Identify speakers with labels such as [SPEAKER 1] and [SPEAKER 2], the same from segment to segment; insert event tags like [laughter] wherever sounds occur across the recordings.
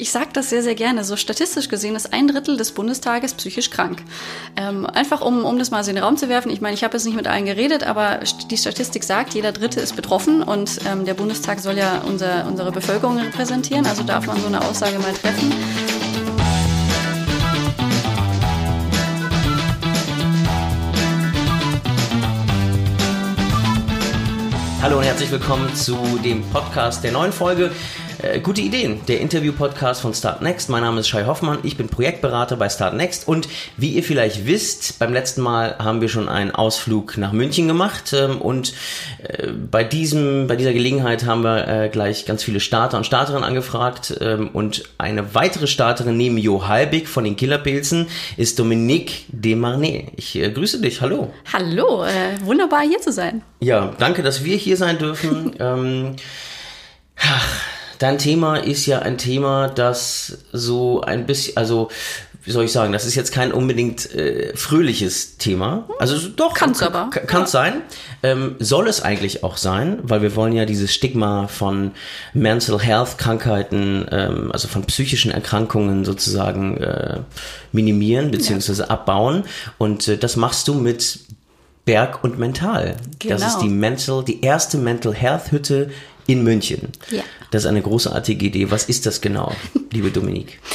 [SPEAKER 1] Ich sage das sehr, sehr gerne. So statistisch gesehen ist ein Drittel des Bundestages psychisch krank. Ähm, einfach um, um das mal so in den Raum zu werfen. Ich meine, ich habe jetzt nicht mit allen geredet, aber die Statistik sagt, jeder Dritte ist betroffen und ähm, der Bundestag soll ja unser, unsere Bevölkerung repräsentieren. Also darf man so eine Aussage mal treffen.
[SPEAKER 2] Hallo und herzlich willkommen zu dem Podcast der neuen Folge äh, gute Ideen, der Interview-Podcast von Start Next. Mein Name ist Shai Hoffmann, ich bin Projektberater bei Start Next und wie ihr vielleicht wisst, beim letzten Mal haben wir schon einen Ausflug nach München gemacht ähm, und äh, bei, diesem, bei dieser Gelegenheit haben wir äh, gleich ganz viele Starter und Starterinnen angefragt ähm, und eine weitere Starterin neben Jo Halbig von den Killerpilzen ist Dominique Demarnay. Ich äh, grüße dich, hallo.
[SPEAKER 1] Hallo, äh, wunderbar hier zu sein.
[SPEAKER 2] Ja, danke, dass wir hier sein dürfen. [laughs] ähm, ach, Dein Thema ist ja ein Thema, das so ein bisschen, also wie soll ich sagen, das ist jetzt kein unbedingt äh, fröhliches Thema. Also doch,
[SPEAKER 1] kann es aber.
[SPEAKER 2] Kann es ja. sein. Ähm, soll es eigentlich auch sein, weil wir wollen ja dieses Stigma von Mental Health Krankheiten, ähm, also von psychischen Erkrankungen sozusagen äh, minimieren bzw. Ja. abbauen. Und äh, das machst du mit Berg und Mental. Genau. Das ist genau. die Mental, die erste Mental Health Hütte in München. Ja. Das ist eine großartige Idee. Was ist das genau, liebe Dominique? [laughs]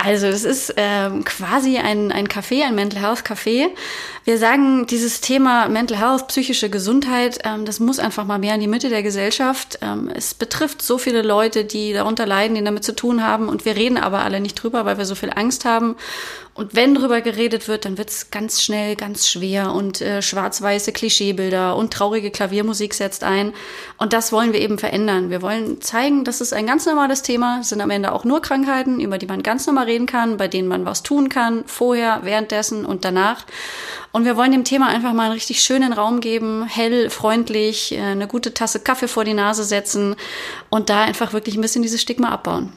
[SPEAKER 1] Also es ist ähm, quasi ein, ein Café, ein Mental Health Café. Wir sagen, dieses Thema Mental Health, psychische Gesundheit, ähm, das muss einfach mal mehr in die Mitte der Gesellschaft. Ähm, es betrifft so viele Leute, die darunter leiden, die damit zu tun haben. Und wir reden aber alle nicht drüber, weil wir so viel Angst haben. Und wenn drüber geredet wird, dann wird es ganz schnell ganz schwer und äh, schwarz-weiße Klischeebilder und traurige Klaviermusik setzt ein. Und das wollen wir eben verändern. Wir wollen zeigen, das ist ein ganz normales Thema, sind am Ende auch nur Krankheiten, über die man ganz normal reden kann, bei denen man was tun kann, vorher, währenddessen und danach. Und wir wollen dem Thema einfach mal einen richtig schönen Raum geben, hell, freundlich, äh, eine gute Tasse Kaffee vor die Nase setzen und da einfach wirklich ein bisschen dieses Stigma abbauen.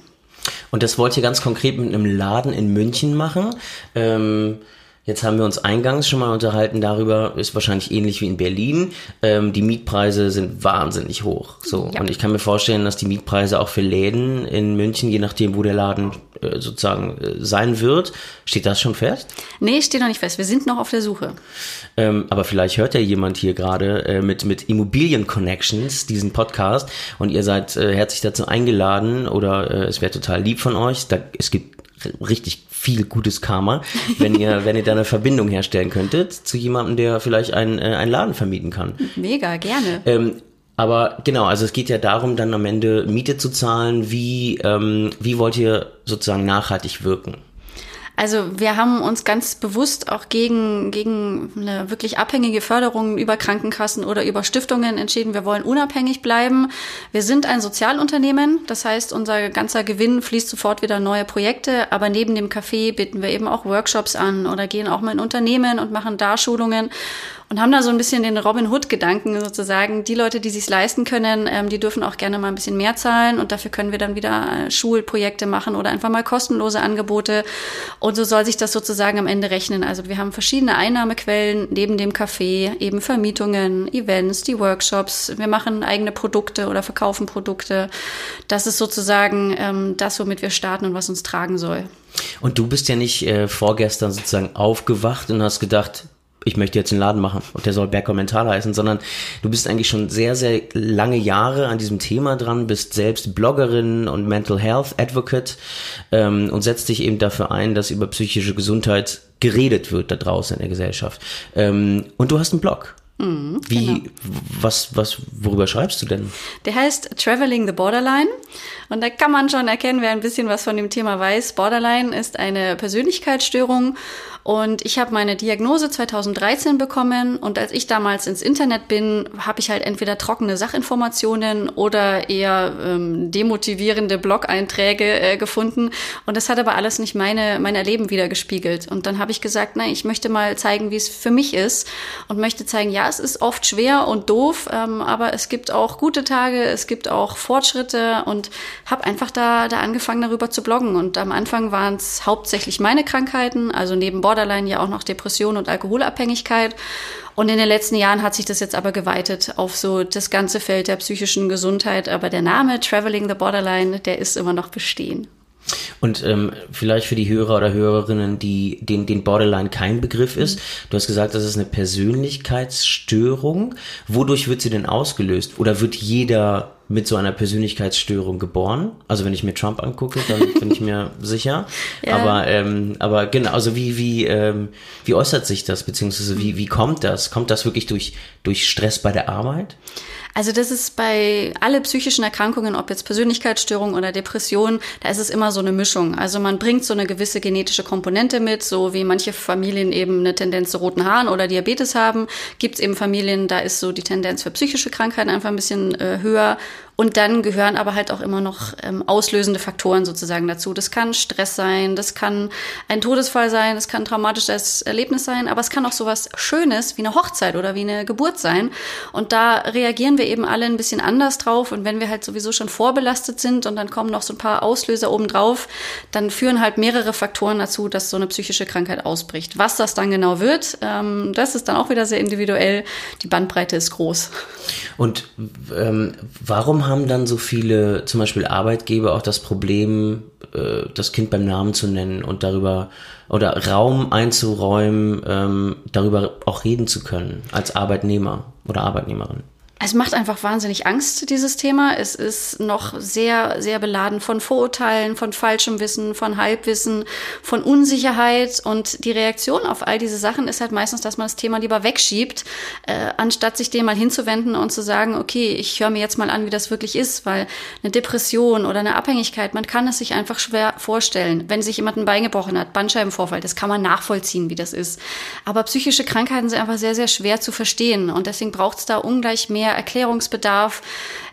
[SPEAKER 2] Und das wollt ihr ganz konkret mit einem Laden in München machen. Ähm, Jetzt haben wir uns eingangs schon mal unterhalten darüber, ist wahrscheinlich ähnlich wie in Berlin. Ähm, die Mietpreise sind wahnsinnig hoch. So. Ja. Und ich kann mir vorstellen, dass die Mietpreise auch für Läden in München, je nachdem, wo der Laden äh, sozusagen äh, sein wird, steht das schon fest?
[SPEAKER 1] Nee, steht noch nicht fest. Wir sind noch auf der Suche.
[SPEAKER 2] Ähm, aber vielleicht hört ja jemand hier gerade äh, mit, mit Immobilien Connections diesen Podcast und ihr seid äh, herzlich dazu eingeladen oder äh, es wäre total lieb von euch. Da, es gibt richtig viel gutes Karma, wenn ihr, wenn ihr da eine Verbindung herstellen könntet zu jemandem, der vielleicht einen, äh, einen Laden vermieten kann.
[SPEAKER 1] Mega, gerne.
[SPEAKER 2] Ähm, aber genau, also es geht ja darum, dann am Ende Miete zu zahlen. Wie, ähm, wie wollt ihr sozusagen nachhaltig wirken?
[SPEAKER 1] Also wir haben uns ganz bewusst auch gegen, gegen eine wirklich abhängige Förderung über Krankenkassen oder über Stiftungen entschieden. Wir wollen unabhängig bleiben. Wir sind ein Sozialunternehmen. Das heißt, unser ganzer Gewinn fließt sofort wieder neue Projekte. Aber neben dem Café bieten wir eben auch Workshops an oder gehen auch mal in Unternehmen und machen da Schulungen und haben da so ein bisschen den Robin Hood-Gedanken sozusagen. Die Leute, die sich leisten können, ähm, die dürfen auch gerne mal ein bisschen mehr zahlen und dafür können wir dann wieder äh, Schulprojekte machen oder einfach mal kostenlose Angebote. Und so soll sich das sozusagen am Ende rechnen. Also wir haben verschiedene Einnahmequellen neben dem Café, eben Vermietungen, Events, die Workshops. Wir machen eigene Produkte oder verkaufen Produkte. Das ist sozusagen ähm, das, womit wir starten und was uns tragen soll.
[SPEAKER 2] Und du bist ja nicht äh, vorgestern sozusagen aufgewacht und hast gedacht, ich möchte jetzt einen Laden machen und der soll Bergkommentar heißen, sondern du bist eigentlich schon sehr, sehr lange Jahre an diesem Thema dran, bist selbst Bloggerin und Mental Health Advocate ähm, und setzt dich eben dafür ein, dass über psychische Gesundheit geredet wird da draußen in der Gesellschaft. Ähm, und du hast einen Blog. Mhm, Wie, genau. was, was, worüber schreibst du denn?
[SPEAKER 1] Der heißt Traveling the Borderline. Und da kann man schon erkennen, wer ein bisschen was von dem Thema weiß. Borderline ist eine Persönlichkeitsstörung und ich habe meine Diagnose 2013 bekommen und als ich damals ins Internet bin, habe ich halt entweder trockene Sachinformationen oder eher ähm, demotivierende Blog-Einträge äh, gefunden. Und das hat aber alles nicht meine, mein Erleben wieder gespiegelt. Und dann habe ich gesagt, nein, ich möchte mal zeigen, wie es für mich ist und möchte zeigen, ja, es ist oft schwer und doof, ähm, aber es gibt auch gute Tage, es gibt auch Fortschritte und habe einfach da, da angefangen, darüber zu bloggen. Und am Anfang waren es hauptsächlich meine Krankheiten, also neben Borderline ja auch noch Depression und Alkoholabhängigkeit. Und in den letzten Jahren hat sich das jetzt aber geweitet auf so das ganze Feld der psychischen Gesundheit. Aber der Name Traveling the Borderline, der ist immer noch bestehen.
[SPEAKER 2] Und ähm, vielleicht für die Hörer oder Hörerinnen, die den, den Borderline kein Begriff ist, du hast gesagt, das ist eine Persönlichkeitsstörung. Wodurch wird sie denn ausgelöst? Oder wird jeder mit so einer Persönlichkeitsstörung geboren? Also wenn ich mir Trump angucke, dann [laughs] bin ich mir sicher. Ja. Aber, ähm, aber genau, also wie, wie, ähm, wie äußert sich das, beziehungsweise wie, wie kommt das? Kommt das wirklich durch, durch Stress bei der Arbeit?
[SPEAKER 1] Also das ist bei alle psychischen Erkrankungen, ob jetzt Persönlichkeitsstörung oder Depression, da ist es immer so eine Mischung. Also man bringt so eine gewisse genetische Komponente mit, so wie manche Familien eben eine Tendenz zu roten Haaren oder Diabetes haben, gibt es eben Familien, da ist so die Tendenz für psychische Krankheiten einfach ein bisschen äh, höher und dann gehören aber halt auch immer noch ähm, auslösende Faktoren sozusagen dazu. Das kann Stress sein, das kann ein Todesfall sein, das kann ein traumatisches Erlebnis sein, aber es kann auch sowas Schönes wie eine Hochzeit oder wie eine Geburt sein. Und da reagieren wir eben alle ein bisschen anders drauf. Und wenn wir halt sowieso schon vorbelastet sind und dann kommen noch so ein paar Auslöser obendrauf, dann führen halt mehrere Faktoren dazu, dass so eine psychische Krankheit ausbricht. Was das dann genau wird, ähm, das ist dann auch wieder sehr individuell. Die Bandbreite ist groß.
[SPEAKER 2] Und ähm, warum haben dann so viele, zum Beispiel Arbeitgeber, auch das Problem, äh, das Kind beim Namen zu nennen und darüber oder Raum einzuräumen, ähm, darüber auch reden zu können als Arbeitnehmer oder Arbeitnehmerin?
[SPEAKER 1] Es macht einfach wahnsinnig Angst, dieses Thema. Es ist noch sehr, sehr beladen von Vorurteilen, von falschem Wissen, von Halbwissen, von Unsicherheit. Und die Reaktion auf all diese Sachen ist halt meistens, dass man das Thema lieber wegschiebt, äh, anstatt sich dem mal hinzuwenden und zu sagen, okay, ich höre mir jetzt mal an, wie das wirklich ist, weil eine Depression oder eine Abhängigkeit, man kann es sich einfach schwer vorstellen. Wenn sich jemand ein Bein gebrochen hat, Bandscheibenvorfall, das kann man nachvollziehen, wie das ist. Aber psychische Krankheiten sind einfach sehr, sehr schwer zu verstehen. Und deswegen braucht es da ungleich mehr Erklärungsbedarf.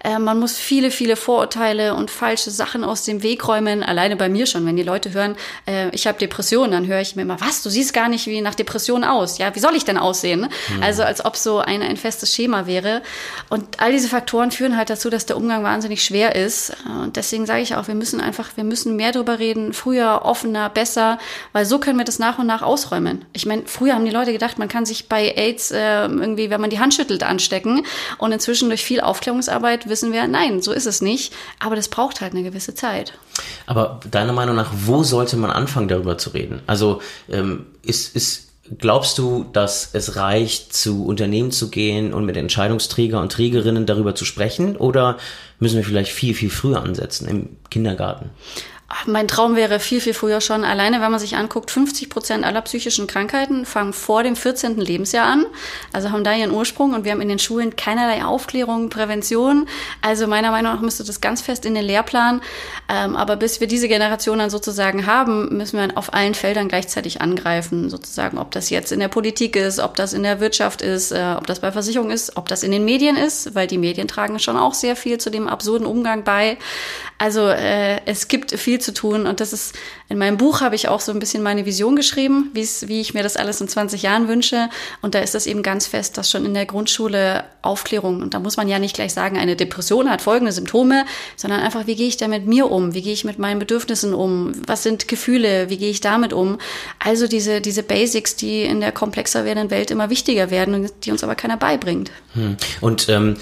[SPEAKER 1] Äh, man muss viele, viele Vorurteile und falsche Sachen aus dem Weg räumen. Alleine bei mir schon, wenn die Leute hören, äh, ich habe Depressionen, dann höre ich mir immer, was, du siehst gar nicht wie nach Depression aus. Ja, wie soll ich denn aussehen? Mhm. Also als ob so ein, ein festes Schema wäre. Und all diese Faktoren führen halt dazu, dass der Umgang wahnsinnig schwer ist. Und deswegen sage ich auch, wir müssen einfach, wir müssen mehr darüber reden, früher, offener, besser, weil so können wir das nach und nach ausräumen. Ich meine, früher haben die Leute gedacht, man kann sich bei AIDS äh, irgendwie, wenn man die Hand schüttelt, anstecken. Und inzwischen durch viel Aufklärungsarbeit wissen wir, nein, so ist es nicht. Aber das braucht halt eine gewisse Zeit.
[SPEAKER 2] Aber deiner Meinung nach, wo sollte man anfangen, darüber zu reden? Also ähm, ist, ist Glaubst du, dass es reicht, zu Unternehmen zu gehen und mit Entscheidungsträger und Trägerinnen darüber zu sprechen? Oder müssen wir vielleicht viel, viel früher ansetzen, im Kindergarten?
[SPEAKER 1] Mein Traum wäre viel, viel früher schon. Alleine, wenn man sich anguckt, 50 Prozent aller psychischen Krankheiten fangen vor dem 14. Lebensjahr an. Also haben da ihren Ursprung und wir haben in den Schulen keinerlei Aufklärung, Prävention. Also meiner Meinung nach müsste das ganz fest in den Lehrplan. Ähm, aber bis wir diese Generation dann sozusagen haben, müssen wir auf allen Feldern gleichzeitig angreifen. Sozusagen, ob das jetzt in der Politik ist, ob das in der Wirtschaft ist, äh, ob das bei Versicherungen ist, ob das in den Medien ist, weil die Medien tragen schon auch sehr viel zu dem absurden Umgang bei. Also äh, es gibt viel zu tun und das ist, in meinem Buch habe ich auch so ein bisschen meine Vision geschrieben, wie ich mir das alles in 20 Jahren wünsche und da ist das eben ganz fest, dass schon in der Grundschule Aufklärung, und da muss man ja nicht gleich sagen, eine Depression hat folgende Symptome, sondern einfach, wie gehe ich da mit mir um, wie gehe ich mit meinen Bedürfnissen um, was sind Gefühle, wie gehe ich damit um. Also diese, diese Basics, die in der komplexer werdenden Welt immer wichtiger werden und die uns aber keiner beibringt.
[SPEAKER 2] Hm. Und ähm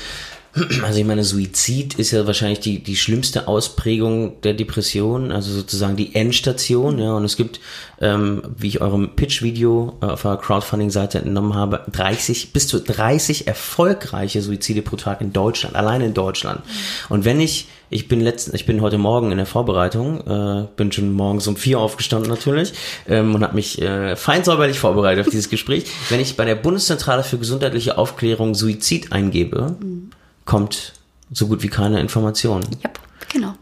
[SPEAKER 2] also ich meine, Suizid ist ja wahrscheinlich die, die schlimmste Ausprägung der Depression, also sozusagen die Endstation, ja, und es gibt, ähm, wie ich eurem Pitch-Video äh, auf eurer Crowdfunding-Seite entnommen habe, 30, bis zu 30 erfolgreiche Suizide pro Tag in Deutschland, alleine in Deutschland. Und wenn ich, ich bin letzten, ich bin heute Morgen in der Vorbereitung, äh, bin schon morgens um vier aufgestanden natürlich ähm, und habe mich äh, fein säuberlich vorbereitet auf dieses Gespräch. Wenn ich bei der Bundeszentrale für gesundheitliche Aufklärung Suizid eingebe, mhm kommt so gut wie keine Information.
[SPEAKER 1] Ja, genau.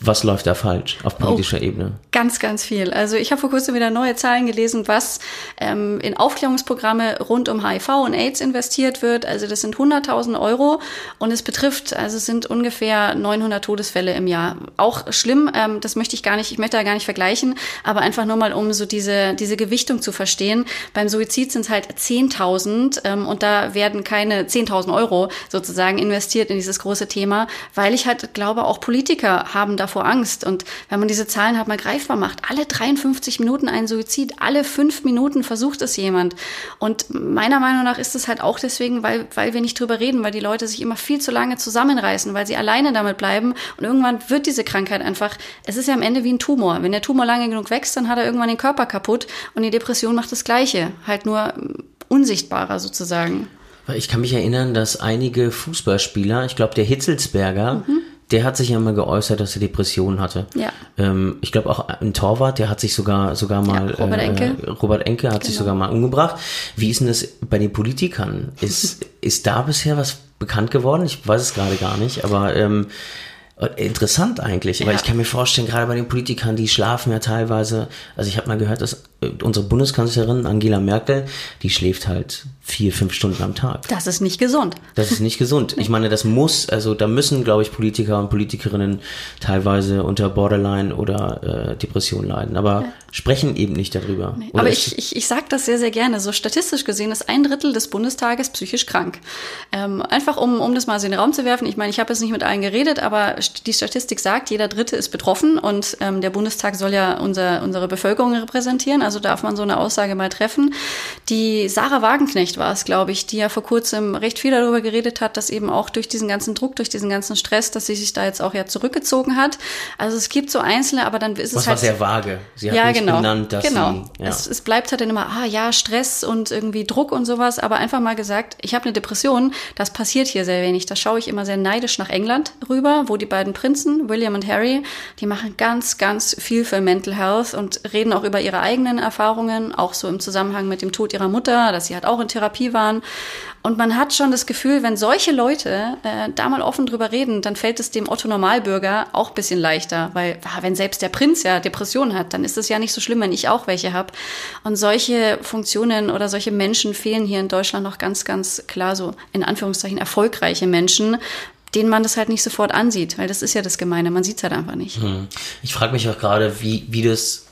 [SPEAKER 2] Was läuft da falsch auf politischer oh, Ebene?
[SPEAKER 1] Ganz, ganz viel. Also ich habe vor kurzem wieder neue Zahlen gelesen, was ähm, in Aufklärungsprogramme rund um HIV und AIDS investiert wird. Also das sind 100.000 Euro und es betrifft, also es sind ungefähr 900 Todesfälle im Jahr. Auch schlimm, ähm, das möchte ich gar nicht, ich möchte da gar nicht vergleichen, aber einfach nur mal, um so diese, diese Gewichtung zu verstehen. Beim Suizid sind es halt 10.000 ähm, und da werden keine 10.000 Euro sozusagen investiert in dieses große Thema, weil ich halt glaube, auch Politiker haben davor Angst. Und wenn man diese Zahlen hat, man greift greifbar macht. Alle 53 Minuten ein Suizid, alle fünf Minuten versucht es jemand. Und meiner Meinung nach ist es halt auch deswegen, weil, weil wir nicht drüber reden, weil die Leute sich immer viel zu lange zusammenreißen, weil sie alleine damit bleiben. Und irgendwann wird diese Krankheit einfach, es ist ja am Ende wie ein Tumor. Wenn der Tumor lange genug wächst, dann hat er irgendwann den Körper kaputt. Und die Depression macht das Gleiche. Halt nur unsichtbarer sozusagen.
[SPEAKER 2] Ich kann mich erinnern, dass einige Fußballspieler, ich glaube der Hitzelsberger, mhm. Der hat sich ja mal geäußert, dass er Depressionen hatte.
[SPEAKER 1] Ja.
[SPEAKER 2] Ähm, ich glaube auch ein Torwart, der hat sich sogar sogar mal
[SPEAKER 1] ja, Robert Enke,
[SPEAKER 2] äh, Robert Enke hat genau. sich sogar mal umgebracht. Wie ist denn das bei den Politikern? Ist [laughs] ist da bisher was bekannt geworden? Ich weiß es gerade gar nicht, aber ähm, Interessant eigentlich, ja. weil ich kann mir vorstellen, gerade bei den Politikern, die schlafen ja teilweise, also ich habe mal gehört, dass unsere Bundeskanzlerin Angela Merkel, die schläft halt vier, fünf Stunden am Tag.
[SPEAKER 1] Das ist nicht gesund.
[SPEAKER 2] Das ist nicht gesund. Ich meine, das muss, also da müssen, glaube ich, Politiker und Politikerinnen teilweise unter Borderline oder äh, Depression leiden, aber ja. sprechen eben nicht darüber.
[SPEAKER 1] Nee. Aber ich, ich, ich sage das sehr, sehr gerne. So statistisch gesehen ist ein Drittel des Bundestages psychisch krank. Ähm, einfach um, um das mal so in den Raum zu werfen. Ich meine, ich habe jetzt nicht mit allen geredet, aber die Statistik sagt, jeder Dritte ist betroffen und ähm, der Bundestag soll ja unser, unsere Bevölkerung repräsentieren. Also darf man so eine Aussage mal treffen. Die Sarah Wagenknecht war es, glaube ich, die ja vor kurzem recht viel darüber geredet hat, dass eben auch durch diesen ganzen Druck, durch diesen ganzen Stress, dass sie sich da jetzt auch ja zurückgezogen hat. Also es gibt so einzelne, aber dann ist es
[SPEAKER 2] Was
[SPEAKER 1] halt
[SPEAKER 2] war sehr vage. Sie hat
[SPEAKER 1] ja,
[SPEAKER 2] nicht
[SPEAKER 1] genau,
[SPEAKER 2] genannt, dass
[SPEAKER 1] genau.
[SPEAKER 2] sie, ja.
[SPEAKER 1] es, es bleibt halt dann immer, ah ja, Stress und irgendwie Druck und sowas, aber einfach mal gesagt, ich habe eine Depression, das passiert hier sehr wenig. Da schaue ich immer sehr neidisch nach England rüber, wo die beiden Prinzen, William und Harry, die machen ganz, ganz viel für Mental Health und reden auch über ihre eigenen Erfahrungen, auch so im Zusammenhang mit dem Tod ihrer Mutter, dass sie halt auch in Therapie waren. Und man hat schon das Gefühl, wenn solche Leute äh, da mal offen drüber reden, dann fällt es dem Otto Normalbürger auch bisschen leichter, weil wenn selbst der Prinz ja Depressionen hat, dann ist es ja nicht so schlimm, wenn ich auch welche habe. Und solche Funktionen oder solche Menschen fehlen hier in Deutschland noch ganz, ganz klar so in Anführungszeichen erfolgreiche Menschen, denen man das halt nicht sofort ansieht, weil das ist ja das Gemeine, man sieht es halt einfach nicht. Hm.
[SPEAKER 2] Ich frage mich auch gerade, wie, wie das,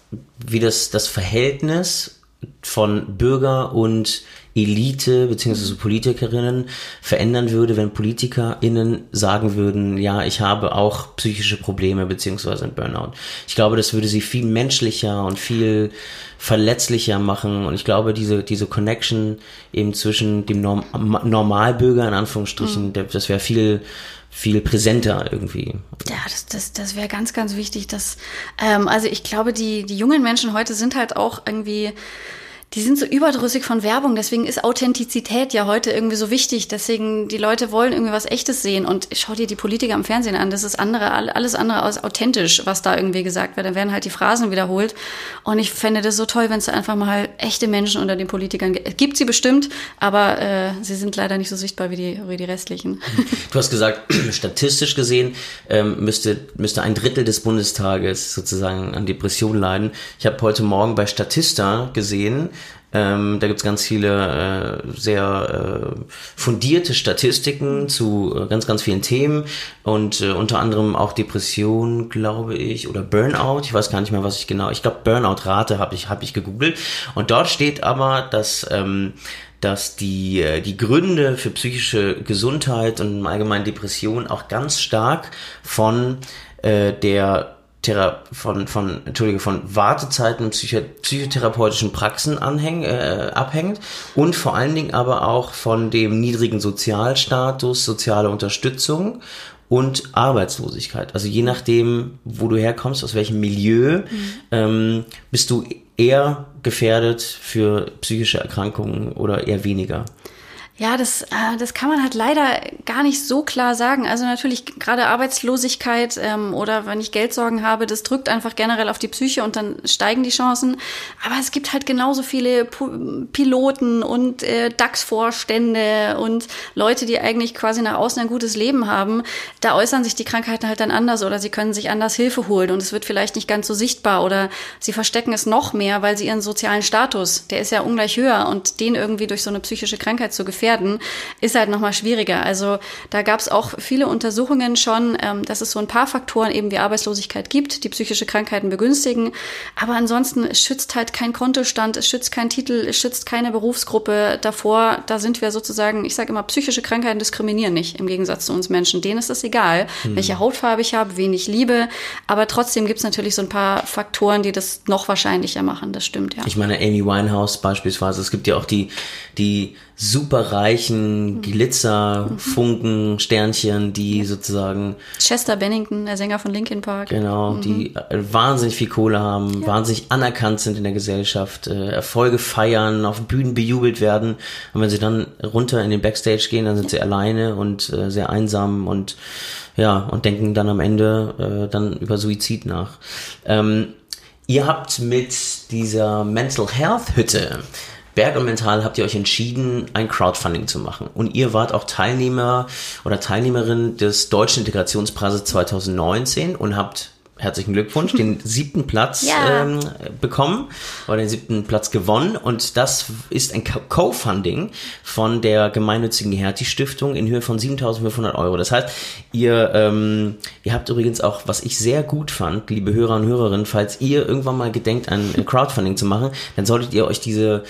[SPEAKER 2] wie das, das Verhältnis von Bürger und Elite beziehungsweise Politikerinnen verändern würde, wenn PolitikerInnen sagen würden, ja, ich habe auch psychische Probleme beziehungsweise ein Burnout. Ich glaube, das würde sie viel menschlicher und viel verletzlicher machen und ich glaube, diese, diese Connection eben zwischen dem Norm Normalbürger in Anführungsstrichen, mhm. das wäre viel viel präsenter irgendwie.
[SPEAKER 1] Ja, das, das, das wäre ganz, ganz wichtig. Dass, ähm, also ich glaube, die, die jungen Menschen heute sind halt auch irgendwie die sind so überdrüssig von Werbung, deswegen ist Authentizität ja heute irgendwie so wichtig. Deswegen, die Leute wollen irgendwie was Echtes sehen. Und schau dir die Politiker im Fernsehen an, das ist andere, alles andere als authentisch, was da irgendwie gesagt wird. Da werden halt die Phrasen wiederholt. Und ich fände das so toll, wenn es einfach mal echte Menschen unter den Politikern gibt. Gibt sie bestimmt, aber äh, sie sind leider nicht so sichtbar wie die, wie die restlichen.
[SPEAKER 2] Du hast gesagt, [clears throat] statistisch gesehen ähm, müsste, müsste ein Drittel des Bundestages sozusagen an Depressionen leiden. Ich habe heute Morgen bei Statista gesehen, ähm, da gibt's ganz viele äh, sehr äh, fundierte Statistiken zu äh, ganz, ganz vielen Themen und äh, unter anderem auch Depression, glaube ich, oder Burnout. Ich weiß gar nicht mehr, was ich genau. Ich glaube, Burnout-Rate habe ich, hab ich gegoogelt. Und dort steht aber, dass ähm, dass die, äh, die Gründe für psychische Gesundheit und im Allgemeinen Depression auch ganz stark von äh, der Thera von, von, Entschuldige, von Wartezeiten Psycho psychotherapeutischen Praxen anhäng, äh, abhängt und vor allen Dingen aber auch von dem niedrigen Sozialstatus, soziale Unterstützung und Arbeitslosigkeit. Also je nachdem, wo du herkommst, aus welchem Milieu, mhm. ähm, bist du eher gefährdet für psychische Erkrankungen oder eher weniger.
[SPEAKER 1] Ja, das, äh, das kann man halt leider gar nicht so klar sagen. Also natürlich gerade Arbeitslosigkeit ähm, oder wenn ich Geldsorgen habe, das drückt einfach generell auf die Psyche und dann steigen die Chancen. Aber es gibt halt genauso viele Piloten und äh, DAX-Vorstände und Leute, die eigentlich quasi nach außen ein gutes Leben haben. Da äußern sich die Krankheiten halt dann anders oder sie können sich anders Hilfe holen und es wird vielleicht nicht ganz so sichtbar oder sie verstecken es noch mehr, weil sie ihren sozialen Status, der ist ja ungleich höher und den irgendwie durch so eine psychische Krankheit zu gefährden gefährden, ist halt nochmal schwieriger. Also da gab es auch viele Untersuchungen schon, ähm, dass es so ein paar Faktoren eben wie Arbeitslosigkeit gibt, die psychische Krankheiten begünstigen. Aber ansonsten, schützt halt kein Kontostand, es schützt keinen Titel, es schützt keine Berufsgruppe davor. Da sind wir sozusagen, ich sage immer, psychische Krankheiten diskriminieren nicht im Gegensatz zu uns Menschen. Denen ist es egal, hm. welche Hautfarbe ich habe, wen ich liebe. Aber trotzdem gibt es natürlich so ein paar Faktoren, die das noch wahrscheinlicher machen. Das stimmt, ja.
[SPEAKER 2] Ich meine, Amy Winehouse beispielsweise, es gibt ja auch die, die superreichen Glitzerfunken, Sternchen, die sozusagen.
[SPEAKER 1] Chester Bennington, der Sänger von Linkin Park.
[SPEAKER 2] Genau, mhm. die äh, wahnsinnig viel Kohle haben, ja. wahnsinnig anerkannt sind in der Gesellschaft, äh, Erfolge feiern, auf Bühnen bejubelt werden. Und wenn sie dann runter in den Backstage gehen, dann sind ja. sie alleine und äh, sehr einsam und ja, und denken dann am Ende äh, dann über Suizid nach. Ähm, ihr habt mit dieser Mental Health Hütte Berg und Mental habt ihr euch entschieden, ein Crowdfunding zu machen. Und ihr wart auch Teilnehmer oder Teilnehmerin des Deutschen Integrationspreises 2019 und habt herzlichen Glückwunsch, den [laughs] siebten Platz ja. ähm, bekommen oder den siebten Platz gewonnen. Und das ist ein Co-Funding von der gemeinnützigen Hertie Stiftung in Höhe von 7.500 Euro. Das heißt, ihr, ähm, ihr habt übrigens auch, was ich sehr gut fand, liebe Hörer und Hörerinnen, falls ihr irgendwann mal gedenkt, ein Crowdfunding zu machen, dann solltet ihr euch diese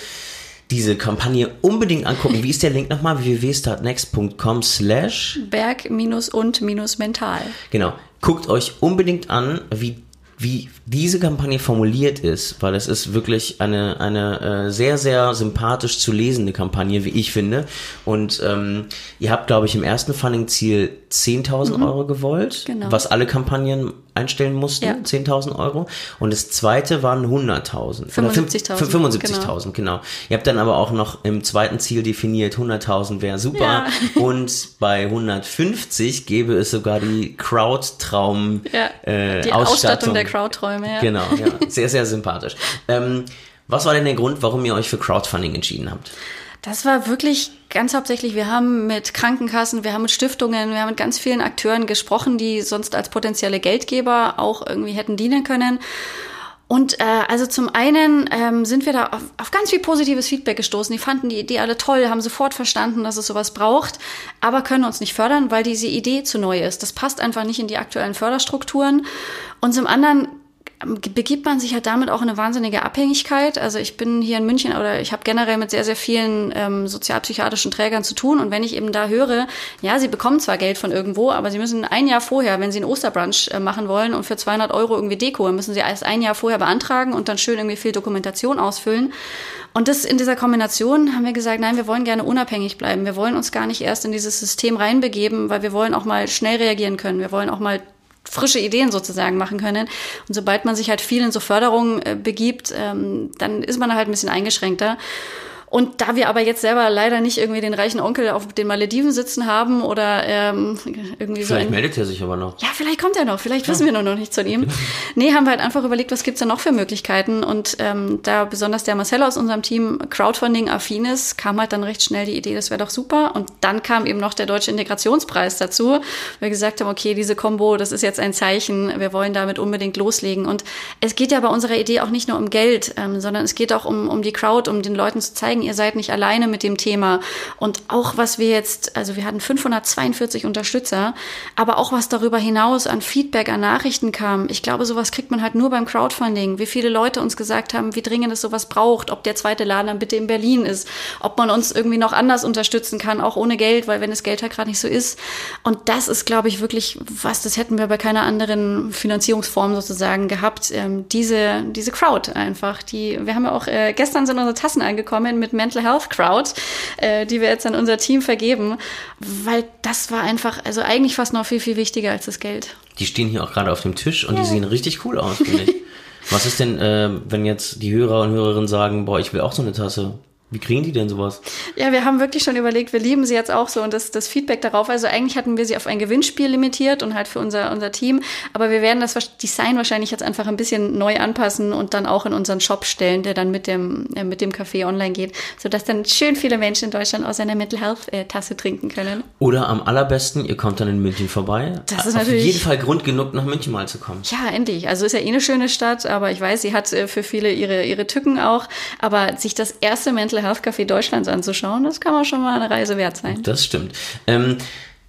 [SPEAKER 2] diese Kampagne unbedingt angucken. Wie ist der Link nochmal? www.startnext.com slash
[SPEAKER 1] Berg minus und minus mental.
[SPEAKER 2] Genau. Guckt euch unbedingt an, wie wie diese Kampagne formuliert ist, weil es ist wirklich eine, eine äh, sehr, sehr sympathisch zu lesende Kampagne, wie ich finde. Und ähm, ihr habt, glaube ich, im ersten Funding-Ziel 10.000 mhm. Euro gewollt, genau. was alle Kampagnen einstellen mussten, ja. 10.000 Euro. Und das zweite waren 100.000.
[SPEAKER 1] 75.000.
[SPEAKER 2] 75.000, genau. genau. Ihr habt dann aber auch noch im zweiten Ziel definiert, 100.000 wäre super. Ja. [laughs] Und bei 150 gäbe es sogar die Crowd-Traum
[SPEAKER 1] ja, äh, die Ausstattung. Ausstattung der Crowd-Träume, ja.
[SPEAKER 2] Genau, ja. [laughs] Sehr, sehr sympathisch. Ähm, was war denn der Grund, warum ihr euch für Crowdfunding entschieden habt?
[SPEAKER 1] Das war wirklich ganz hauptsächlich, wir haben mit Krankenkassen, wir haben mit Stiftungen, wir haben mit ganz vielen Akteuren gesprochen, die sonst als potenzielle Geldgeber auch irgendwie hätten dienen können. Und äh, also zum einen ähm, sind wir da auf, auf ganz viel positives Feedback gestoßen. Die fanden die Idee alle toll, haben sofort verstanden, dass es sowas braucht, aber können uns nicht fördern, weil diese Idee zu neu ist. Das passt einfach nicht in die aktuellen Förderstrukturen. Und zum anderen begibt man sich halt damit auch in eine wahnsinnige Abhängigkeit. Also ich bin hier in München oder ich habe generell mit sehr, sehr vielen ähm, sozialpsychiatrischen Trägern zu tun. Und wenn ich eben da höre, ja, sie bekommen zwar Geld von irgendwo, aber sie müssen ein Jahr vorher, wenn sie einen Osterbrunch äh, machen wollen und für 200 Euro irgendwie Deko, müssen sie erst ein Jahr vorher beantragen und dann schön irgendwie viel Dokumentation ausfüllen. Und das in dieser Kombination haben wir gesagt, nein, wir wollen gerne unabhängig bleiben. Wir wollen uns gar nicht erst in dieses System reinbegeben, weil wir wollen auch mal schnell reagieren können. Wir wollen auch mal frische Ideen sozusagen machen können. Und sobald man sich halt viel in so Förderungen äh, begibt, ähm, dann ist man halt ein bisschen eingeschränkter. Und da wir aber jetzt selber leider nicht irgendwie den reichen Onkel auf den Malediven sitzen haben oder ähm, irgendwie
[SPEAKER 2] vielleicht
[SPEAKER 1] so.
[SPEAKER 2] Vielleicht meldet er sich aber noch.
[SPEAKER 1] Ja, vielleicht kommt er noch. Vielleicht ja. wissen wir nur noch nichts von ihm. nee, haben wir halt einfach überlegt, was gibt's da noch für Möglichkeiten. Und ähm, da besonders der Marcel aus unserem Team Crowdfunding-affin ist, kam halt dann recht schnell die Idee, das wäre doch super. Und dann kam eben noch der Deutsche Integrationspreis dazu. Wir gesagt haben, okay, diese Combo, das ist jetzt ein Zeichen. Wir wollen damit unbedingt loslegen. Und es geht ja bei unserer Idee auch nicht nur um Geld, ähm, sondern es geht auch um, um die Crowd, um den Leuten zu zeigen, ihr seid nicht alleine mit dem Thema. Und auch was wir jetzt, also wir hatten 542 Unterstützer, aber auch was darüber hinaus an Feedback, an Nachrichten kam. Ich glaube, sowas kriegt man halt nur beim Crowdfunding. Wie viele Leute uns gesagt haben, wie dringend es sowas braucht, ob der zweite Laden dann bitte in Berlin ist, ob man uns irgendwie noch anders unterstützen kann, auch ohne Geld, weil wenn das Geld halt gerade nicht so ist. Und das ist, glaube ich, wirklich was, das hätten wir bei keiner anderen Finanzierungsform sozusagen gehabt. Ähm, diese, diese Crowd einfach, die, wir haben ja auch, äh, gestern sind unsere Tassen angekommen mit Mental Health Crowd, äh, die wir jetzt an unser Team vergeben, weil das war einfach, also eigentlich fast noch viel, viel wichtiger als das Geld.
[SPEAKER 2] Die stehen hier auch gerade auf dem Tisch und ja. die sehen richtig cool aus, finde ich. [laughs] Was ist denn, äh, wenn jetzt die Hörer und Hörerinnen sagen, boah, ich will auch so eine Tasse? Wie kriegen die denn sowas?
[SPEAKER 1] Ja, wir haben wirklich schon überlegt, wir lieben sie jetzt auch so und das, das Feedback darauf. Also eigentlich hatten wir sie auf ein Gewinnspiel limitiert und halt für unser, unser Team. Aber wir werden das Design wahrscheinlich jetzt einfach ein bisschen neu anpassen und dann auch in unseren Shop stellen, der dann mit dem, äh, mit dem Café online geht, sodass dann schön viele Menschen in Deutschland aus einer Mental Health äh, Tasse trinken können.
[SPEAKER 2] Oder am allerbesten, ihr kommt dann in München vorbei.
[SPEAKER 1] Das ist natürlich.
[SPEAKER 2] Auf jeden Fall Grund genug, nach München mal zu kommen.
[SPEAKER 1] Ja, endlich. Also ist ja eh eine schöne Stadt, aber ich weiß, sie hat äh, für viele ihre, ihre Tücken auch. Aber sich das erste Mental Health Café Deutschlands anzuschauen. Das kann man schon mal eine Reise wert sein.
[SPEAKER 2] Das stimmt. Ähm,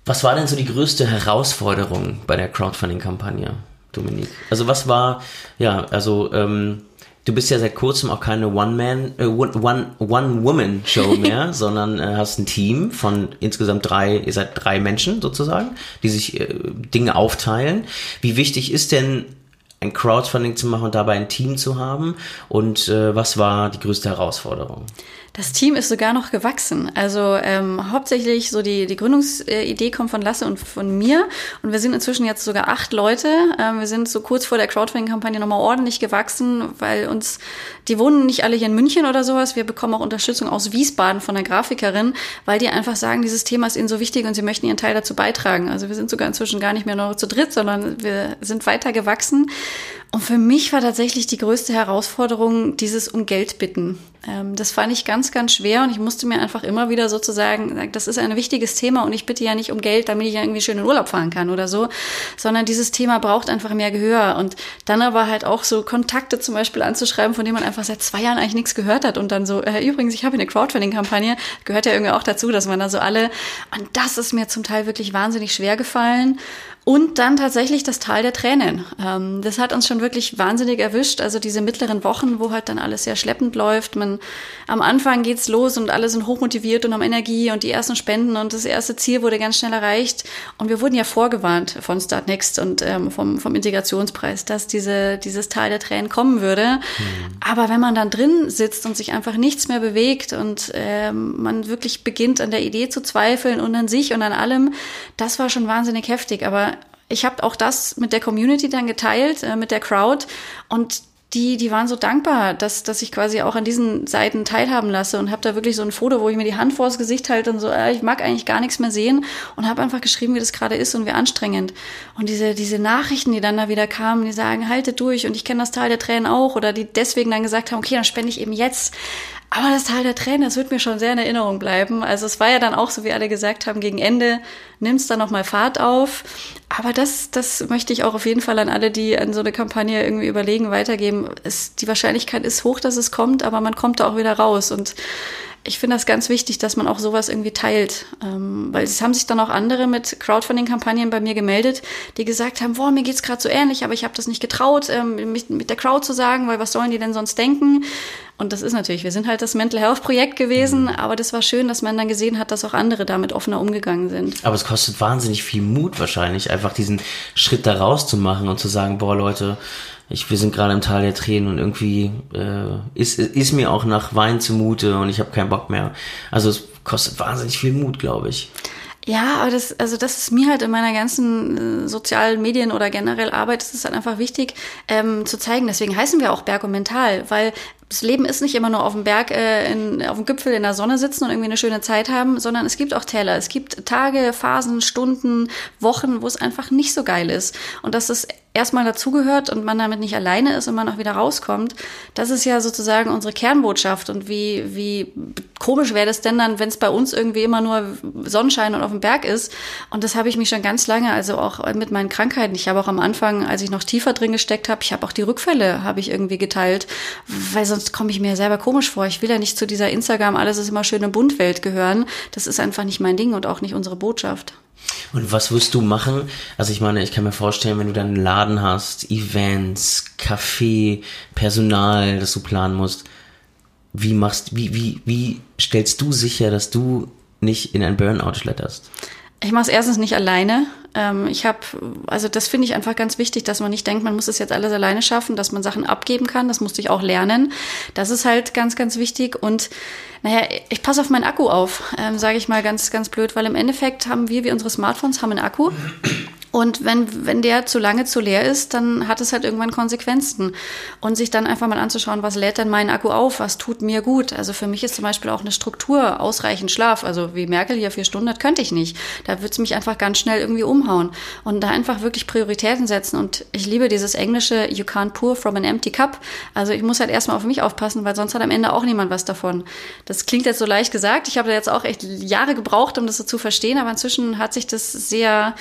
[SPEAKER 2] was war denn so die größte Herausforderung bei der Crowdfunding-Kampagne, Dominik? Also was war, ja, also ähm, du bist ja seit kurzem auch keine One-Man, äh, One-Woman-Show [laughs] mehr, sondern äh, hast ein Team von insgesamt drei, ihr seid drei Menschen sozusagen, die sich äh, Dinge aufteilen. Wie wichtig ist denn ein Crowdfunding zu machen und dabei ein Team zu haben? Und äh, was war die größte Herausforderung?
[SPEAKER 1] Das Team ist sogar noch gewachsen. Also ähm, hauptsächlich so die, die Gründungsidee kommt von Lasse und von mir. Und wir sind inzwischen jetzt sogar acht Leute. Ähm, wir sind so kurz vor der Crowdfunding-Kampagne nochmal ordentlich gewachsen, weil uns, die wohnen nicht alle hier in München oder sowas. Wir bekommen auch Unterstützung aus Wiesbaden von der Grafikerin, weil die einfach sagen, dieses Thema ist ihnen so wichtig und sie möchten ihren Teil dazu beitragen. Also wir sind sogar inzwischen gar nicht mehr nur zu dritt, sondern wir sind weiter gewachsen. Und für mich war tatsächlich die größte Herausforderung dieses um Geld bitten. Ähm, das fand ich ganz, ganz schwer und ich musste mir einfach immer wieder sozusagen sagen, das ist ein wichtiges Thema und ich bitte ja nicht um Geld, damit ich ja irgendwie schön in Urlaub fahren kann oder so, sondern dieses Thema braucht einfach mehr Gehör. Und dann aber halt auch so Kontakte zum Beispiel anzuschreiben, von denen man einfach seit zwei Jahren eigentlich nichts gehört hat und dann so, äh, übrigens, ich habe eine Crowdfunding-Kampagne, gehört ja irgendwie auch dazu, dass man da so alle, und das ist mir zum Teil wirklich wahnsinnig schwer gefallen. Und dann tatsächlich das Tal der Tränen. Ähm, das hat uns schon wirklich wahnsinnig erwischt. Also diese mittleren Wochen, wo halt dann alles sehr schleppend läuft. Man, am Anfang geht's los und alle sind hochmotiviert und haben Energie und die ersten Spenden und das erste Ziel wurde ganz schnell erreicht. Und wir wurden ja vorgewarnt von Start Next und ähm, vom, vom Integrationspreis, dass diese, dieses Tal der Tränen kommen würde. Mhm. Aber wenn man dann drin sitzt und sich einfach nichts mehr bewegt und ähm, man wirklich beginnt an der Idee zu zweifeln und an sich und an allem, das war schon wahnsinnig heftig. Aber ich habe auch das mit der Community dann geteilt, äh, mit der Crowd und die, die waren so dankbar, dass, dass ich quasi auch an diesen Seiten teilhaben lasse und habe da wirklich so ein Foto, wo ich mir die Hand vors Gesicht halte und so, äh, ich mag eigentlich gar nichts mehr sehen und habe einfach geschrieben, wie das gerade ist und wie anstrengend. Und diese, diese Nachrichten, die dann da wieder kamen, die sagen, haltet durch und ich kenne das Tal der Tränen auch oder die deswegen dann gesagt haben, okay, dann spende ich eben jetzt. Aber das Tal der Tränen, das wird mir schon sehr in Erinnerung bleiben. Also es war ja dann auch, so wie alle gesagt haben, gegen Ende nimmt es dann nochmal Fahrt auf. Aber das, das möchte ich auch auf jeden Fall an alle, die an so eine Kampagne irgendwie überlegen, weitergeben. Es, die Wahrscheinlichkeit ist hoch, dass es kommt, aber man kommt da auch wieder raus. Und ich finde das ganz wichtig, dass man auch sowas irgendwie teilt. Ähm, weil es haben sich dann auch andere mit Crowdfunding-Kampagnen bei mir gemeldet, die gesagt haben, boah, mir geht's gerade so ähnlich, aber ich habe das nicht getraut, ähm, mich mit der Crowd zu sagen, weil was sollen die denn sonst denken? Und das ist natürlich, wir sind halt das Mental Health Projekt gewesen, mhm. aber das war schön, dass man dann gesehen hat, dass auch andere damit offener umgegangen sind.
[SPEAKER 2] Aber es kostet wahnsinnig viel Mut wahrscheinlich, einfach diesen Schritt da rauszumachen und zu sagen, boah Leute, ich, wir sind gerade im Tal der Tränen und irgendwie äh, ist, ist mir auch nach Wein zumute und ich habe keinen Bock mehr. Also es kostet wahnsinnig viel Mut, glaube ich.
[SPEAKER 1] Ja, aber das, also das ist mir halt in meiner ganzen äh, sozialen Medien oder generell Arbeit, das ist halt einfach wichtig ähm, zu zeigen. Deswegen heißen wir auch Berg und Mental, weil das Leben ist nicht immer nur auf dem Berg, äh, in, auf dem Gipfel in der Sonne sitzen und irgendwie eine schöne Zeit haben, sondern es gibt auch Täler. Es gibt Tage, Phasen, Stunden, Wochen, wo es einfach nicht so geil ist. Und dass es erstmal dazugehört und man damit nicht alleine ist und man auch wieder rauskommt, das ist ja sozusagen unsere Kernbotschaft. Und wie, wie komisch wäre das denn dann, wenn es bei uns irgendwie immer nur Sonnenschein und auf dem Berg ist? Und das habe ich mich schon ganz lange, also auch mit meinen Krankheiten. Ich habe auch am Anfang, als ich noch tiefer drin gesteckt habe, ich habe auch die Rückfälle, habe ich irgendwie geteilt, weil sonst komme ich mir selber komisch vor. Ich will ja nicht zu dieser Instagram, alles ist immer schöne Buntwelt gehören. Das ist einfach nicht mein Ding und auch nicht unsere Botschaft.
[SPEAKER 2] Und was wirst du machen? Also ich meine, ich kann mir vorstellen, wenn du dann einen Laden hast, Events, Kaffee, Personal, das du planen musst, wie machst, wie, wie, wie stellst du sicher, dass du nicht in ein Burnout schletterst?
[SPEAKER 1] Ich mache es erstens nicht alleine. Ähm, ich habe, also das finde ich einfach ganz wichtig, dass man nicht denkt, man muss es jetzt alles alleine schaffen, dass man Sachen abgeben kann. Das musste ich auch lernen. Das ist halt ganz, ganz wichtig. Und naja, ich passe auf meinen Akku auf, ähm, sage ich mal ganz, ganz blöd, weil im Endeffekt haben wir, wie unsere Smartphones, haben einen Akku. Und wenn, wenn der zu lange zu leer ist, dann hat es halt irgendwann Konsequenzen. Und sich dann einfach mal anzuschauen, was lädt denn mein Akku auf, was tut mir gut. Also für mich ist zum Beispiel auch eine Struktur, ausreichend Schlaf. Also wie Merkel hier vier Stunden, das könnte ich nicht. Da würde es mich einfach ganz schnell irgendwie umhauen. Und da einfach wirklich Prioritäten setzen. Und ich liebe dieses englische You can't pour from an empty cup. Also ich muss halt erstmal auf mich aufpassen, weil sonst hat am Ende auch niemand was davon. Das klingt jetzt so leicht gesagt. Ich habe da jetzt auch echt Jahre gebraucht, um das so zu verstehen. Aber inzwischen hat sich das sehr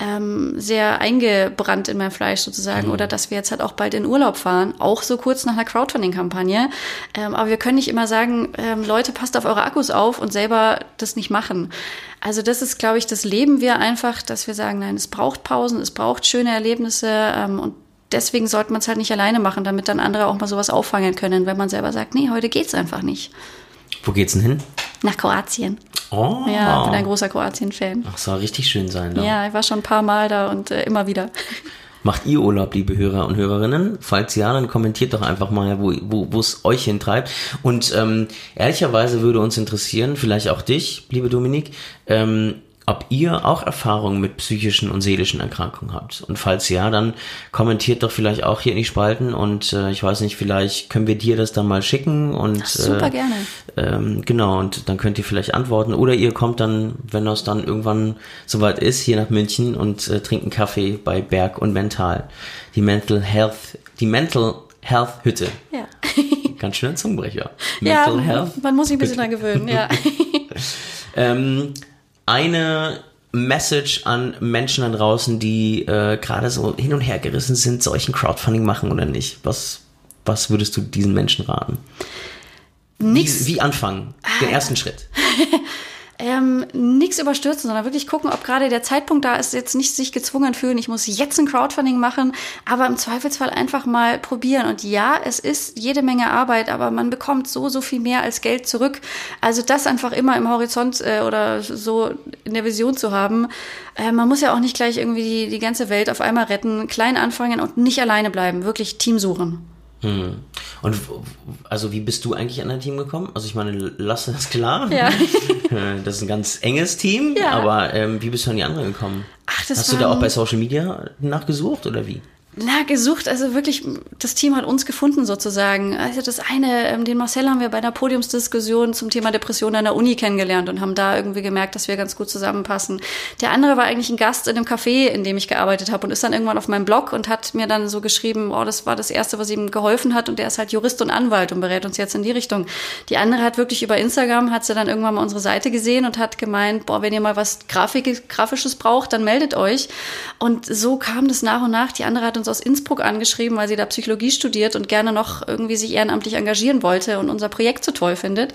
[SPEAKER 1] ähm, sehr eingebrannt in mein Fleisch sozusagen. Mhm. Oder dass wir jetzt halt auch bald in Urlaub fahren, auch so kurz nach einer Crowdfunding-Kampagne. Ähm, aber wir können nicht immer sagen, ähm, Leute, passt auf eure Akkus auf und selber das nicht machen. Also das ist, glaube ich, das leben wir einfach, dass wir sagen, nein, es braucht Pausen, es braucht schöne Erlebnisse ähm, und deswegen sollte man es halt nicht alleine machen, damit dann andere auch mal sowas auffangen können, wenn man selber sagt, nee, heute geht's einfach nicht.
[SPEAKER 2] Wo geht's denn hin?
[SPEAKER 1] Nach Kroatien.
[SPEAKER 2] Oh.
[SPEAKER 1] Ja, bin ein großer Kroatien-Fan.
[SPEAKER 2] Ach, soll richtig schön sein. Da.
[SPEAKER 1] Ja, ich war schon ein paar Mal da und äh, immer wieder.
[SPEAKER 2] Macht ihr Urlaub, liebe Hörer und Hörerinnen? Falls ja, dann kommentiert doch einfach mal, wo wo es euch hintreibt. Und ähm, ehrlicherweise würde uns interessieren, vielleicht auch dich, liebe Dominik, ähm, ob ihr auch Erfahrungen mit psychischen und seelischen Erkrankungen habt. Und falls ja, dann kommentiert doch vielleicht auch hier in die Spalten und äh, ich weiß nicht, vielleicht können wir dir das dann mal schicken und Ach,
[SPEAKER 1] super äh, gerne.
[SPEAKER 2] Ähm, genau, und dann könnt ihr vielleicht antworten. Oder ihr kommt dann, wenn das dann irgendwann soweit ist, hier nach München und äh, trinkt einen Kaffee bei Berg und Mental. Die Mental Health, die Mental Health Hütte.
[SPEAKER 1] Ja. [laughs]
[SPEAKER 2] Ganz schön ein Zungenbrecher.
[SPEAKER 1] Mental ja, Health. Man muss sich ein bisschen daran gewöhnen, ja. [laughs] [laughs]
[SPEAKER 2] ähm, eine Message an Menschen da draußen, die äh, gerade so hin und her gerissen sind, solchen Crowdfunding machen oder nicht? Was, was würdest du diesen Menschen raten?
[SPEAKER 1] Nix.
[SPEAKER 2] Wie, wie anfangen? Den ersten Schritt. [laughs]
[SPEAKER 1] ähm, nichts überstürzen, sondern wirklich gucken, ob gerade der Zeitpunkt da ist, jetzt nicht sich gezwungen fühlen, ich muss jetzt ein Crowdfunding machen, aber im Zweifelsfall einfach mal probieren. Und ja, es ist jede Menge Arbeit, aber man bekommt so, so viel mehr als Geld zurück. Also das einfach immer im Horizont äh, oder so in der Vision zu haben. Äh, man muss ja auch nicht gleich irgendwie die, die ganze Welt auf einmal retten, klein anfangen und nicht alleine bleiben, wirklich Team suchen.
[SPEAKER 2] Hm. Und also wie bist du eigentlich an dein Team gekommen? Also ich meine, Lasse ist klar.
[SPEAKER 1] Ja. [laughs]
[SPEAKER 2] Das ist ein ganz enges Team, ja. aber ähm, wie bist du an die anderen gekommen?
[SPEAKER 1] Ach, das
[SPEAKER 2] Hast du da auch bei Social Media nachgesucht oder wie?
[SPEAKER 1] Na, gesucht, also wirklich, das Team hat uns gefunden sozusagen. Also das eine, ähm, den Marcel haben wir bei einer Podiumsdiskussion zum Thema Depression an der Uni kennengelernt und haben da irgendwie gemerkt, dass wir ganz gut zusammenpassen. Der andere war eigentlich ein Gast in einem Café, in dem ich gearbeitet habe und ist dann irgendwann auf meinem Blog und hat mir dann so geschrieben, oh, das war das Erste, was ihm geholfen hat und der ist halt Jurist und Anwalt und berät uns jetzt in die Richtung. Die andere hat wirklich über Instagram, hat sie dann irgendwann mal unsere Seite gesehen und hat gemeint, boah, wenn ihr mal was Grafik, Grafisches braucht, dann meldet euch. Und so kam das nach und nach. Die andere hat uns aus Innsbruck angeschrieben, weil sie da Psychologie studiert und gerne noch irgendwie sich ehrenamtlich engagieren wollte und unser Projekt so toll findet.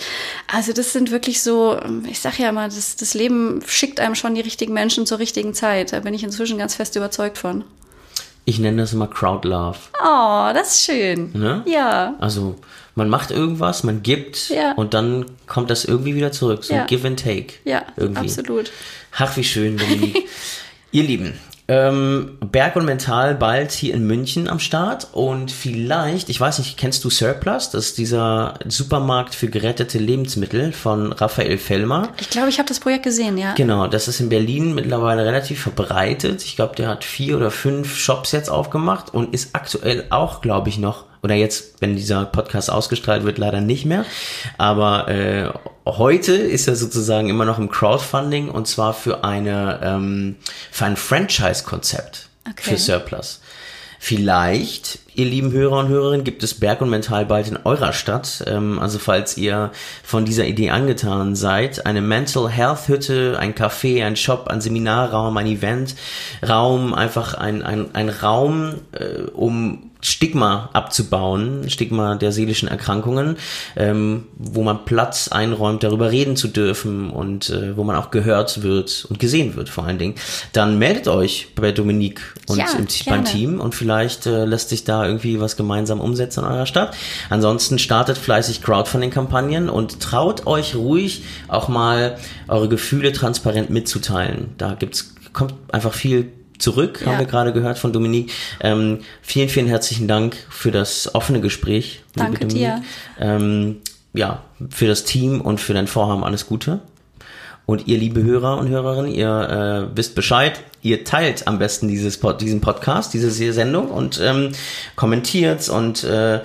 [SPEAKER 1] Also das sind wirklich so, ich sage ja immer, das, das Leben schickt einem schon die richtigen Menschen zur richtigen Zeit. Da bin ich inzwischen ganz fest überzeugt von.
[SPEAKER 2] Ich nenne das immer Crowd Love.
[SPEAKER 1] Oh, das ist schön.
[SPEAKER 2] Ne?
[SPEAKER 1] Ja.
[SPEAKER 2] Also man macht irgendwas, man gibt
[SPEAKER 1] ja.
[SPEAKER 2] und dann kommt das irgendwie wieder zurück. So
[SPEAKER 1] ja.
[SPEAKER 2] Give and Take.
[SPEAKER 1] Ja,
[SPEAKER 2] irgendwie.
[SPEAKER 1] absolut.
[SPEAKER 2] Ach, wie schön, Dominik. [laughs] Ihr Lieben, ähm, Berg und Mental bald hier in München am Start und vielleicht, ich weiß nicht, kennst du Surplus? Das ist dieser Supermarkt für gerettete Lebensmittel von Raphael Fellmer.
[SPEAKER 1] Ich glaube, ich habe das Projekt gesehen, ja.
[SPEAKER 2] Genau, das ist in Berlin mittlerweile relativ verbreitet. Ich glaube, der hat vier oder fünf Shops jetzt aufgemacht und ist aktuell auch, glaube ich, noch oder jetzt, wenn dieser Podcast ausgestrahlt wird, leider nicht mehr. Aber äh, heute ist er sozusagen immer noch im Crowdfunding und zwar für eine ähm, für ein Franchise-Konzept
[SPEAKER 1] okay.
[SPEAKER 2] für Surplus. Vielleicht, ihr lieben Hörer und Hörerinnen, gibt es Berg und Mental bald in eurer Stadt. Ähm, also falls ihr von dieser Idee angetan seid, eine Mental Health Hütte, ein Café, ein Shop, ein Seminarraum, ein Eventraum, einfach ein, ein, ein Raum, äh, um Stigma abzubauen, Stigma der seelischen Erkrankungen, ähm, wo man Platz einräumt, darüber reden zu dürfen und äh, wo man auch gehört wird und gesehen wird vor allen Dingen, dann meldet euch bei Dominique und
[SPEAKER 1] ja,
[SPEAKER 2] im, beim Team und vielleicht äh, lässt sich da irgendwie was gemeinsam umsetzen in eurer Stadt. Ansonsten startet fleißig Crowdfunding-Kampagnen und traut euch ruhig auch mal eure Gefühle transparent mitzuteilen. Da gibt's kommt einfach viel zurück, ja. haben wir gerade gehört von Dominique. Ähm, vielen, vielen herzlichen Dank für das offene Gespräch.
[SPEAKER 1] Danke dir.
[SPEAKER 2] Ähm, ja, für das Team und für dein Vorhaben alles Gute. Und ihr liebe Hörer und Hörerinnen, ihr äh, wisst Bescheid, ihr teilt am besten dieses Pod, diesen Podcast, diese Sendung und ähm, kommentiert und äh,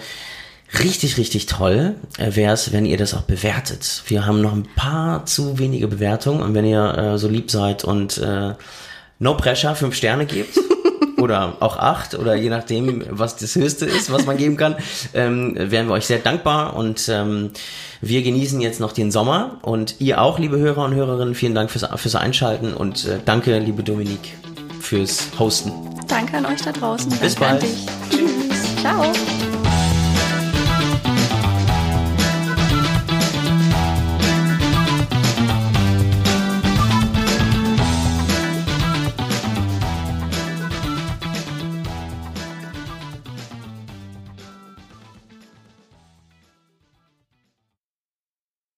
[SPEAKER 2] richtig, richtig toll äh, wäre es, wenn ihr das auch bewertet. Wir haben noch ein paar zu wenige Bewertungen und wenn ihr äh, so lieb seid und äh, No Pressure fünf Sterne gibt. [laughs] oder auch acht oder je nachdem, was das Höchste ist, was man geben kann, ähm, wären wir euch sehr dankbar und ähm, wir genießen jetzt noch den Sommer und ihr auch, liebe Hörer und Hörerinnen, vielen Dank fürs, fürs Einschalten und äh, danke, liebe Dominique, fürs Hosten.
[SPEAKER 1] Danke an euch da draußen.
[SPEAKER 2] Bis
[SPEAKER 1] Danke
[SPEAKER 2] bald.
[SPEAKER 1] Tschüss. Ciao.